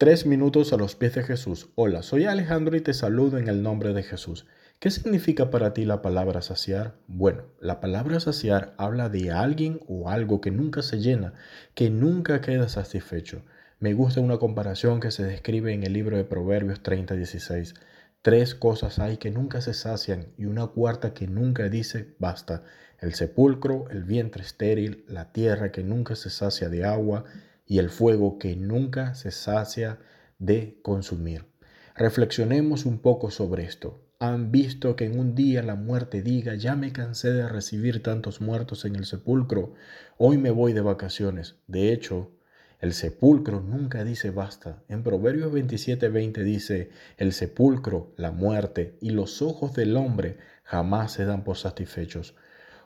Tres minutos a los pies de Jesús. Hola, soy Alejandro y te saludo en el nombre de Jesús. ¿Qué significa para ti la palabra saciar? Bueno, la palabra saciar habla de alguien o algo que nunca se llena, que nunca queda satisfecho. Me gusta una comparación que se describe en el libro de Proverbios 30:16. Tres cosas hay que nunca se sacian y una cuarta que nunca dice basta. El sepulcro, el vientre estéril, la tierra que nunca se sacia de agua y el fuego que nunca se sacia de consumir. Reflexionemos un poco sobre esto. ¿Han visto que en un día la muerte diga, ya me cansé de recibir tantos muertos en el sepulcro, hoy me voy de vacaciones? De hecho, el sepulcro nunca dice basta. En Proverbios 27:20 dice, el sepulcro, la muerte y los ojos del hombre jamás se dan por satisfechos.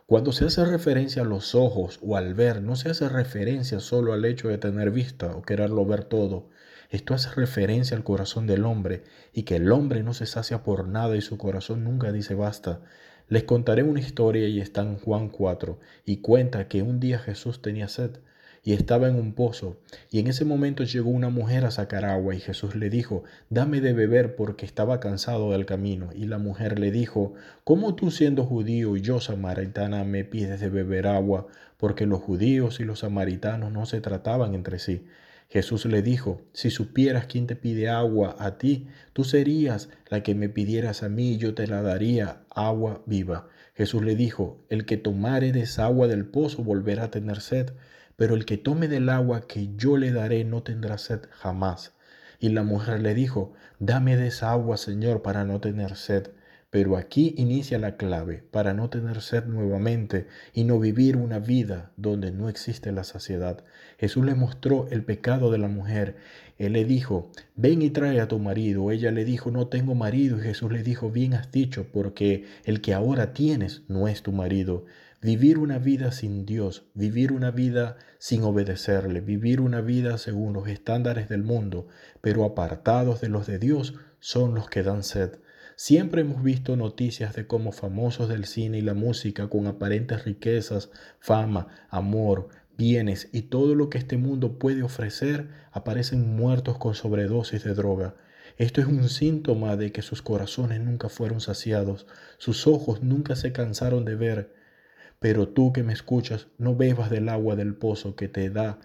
Cuando se hace referencia a los ojos o al ver, no se hace referencia solo al hecho de tener vista o quererlo ver todo. Esto hace referencia al corazón del hombre y que el hombre no se sacia por nada y su corazón nunca dice basta. Les contaré una historia y está en Juan 4 y cuenta que un día Jesús tenía sed y estaba en un pozo. Y en ese momento llegó una mujer a sacar agua y Jesús le dijo, dame de beber porque estaba cansado del camino. Y la mujer le dijo, ¿cómo tú siendo judío y yo samaritana me pides de beber agua? Porque los judíos y los samaritanos no se trataban entre sí. Jesús le dijo, si supieras quién te pide agua a ti, tú serías la que me pidieras a mí y yo te la daría agua viva. Jesús le dijo, el que tomare de esa agua del pozo volverá a tener sed pero el que tome del agua que yo le daré no tendrá sed jamás. Y la mujer le dijo, dame de esa agua, Señor, para no tener sed. Pero aquí inicia la clave para no tener sed nuevamente y no vivir una vida donde no existe la saciedad. Jesús le mostró el pecado de la mujer. Él le dijo, ven y trae a tu marido. Ella le dijo, no tengo marido. Y Jesús le dijo, bien has dicho, porque el que ahora tienes no es tu marido. Vivir una vida sin Dios, vivir una vida sin obedecerle, vivir una vida según los estándares del mundo, pero apartados de los de Dios, son los que dan sed. Siempre hemos visto noticias de cómo famosos del cine y la música con aparentes riquezas, fama, amor, bienes y todo lo que este mundo puede ofrecer aparecen muertos con sobredosis de droga. Esto es un síntoma de que sus corazones nunca fueron saciados, sus ojos nunca se cansaron de ver, pero tú que me escuchas, no bebas del agua del pozo que te da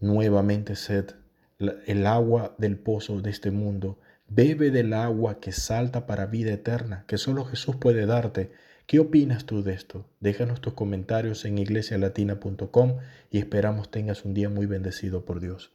nuevamente sed, el agua del pozo de este mundo. Bebe del agua que salta para vida eterna, que solo Jesús puede darte. ¿Qué opinas tú de esto? Déjanos tus comentarios en iglesialatina.com y esperamos tengas un día muy bendecido por Dios.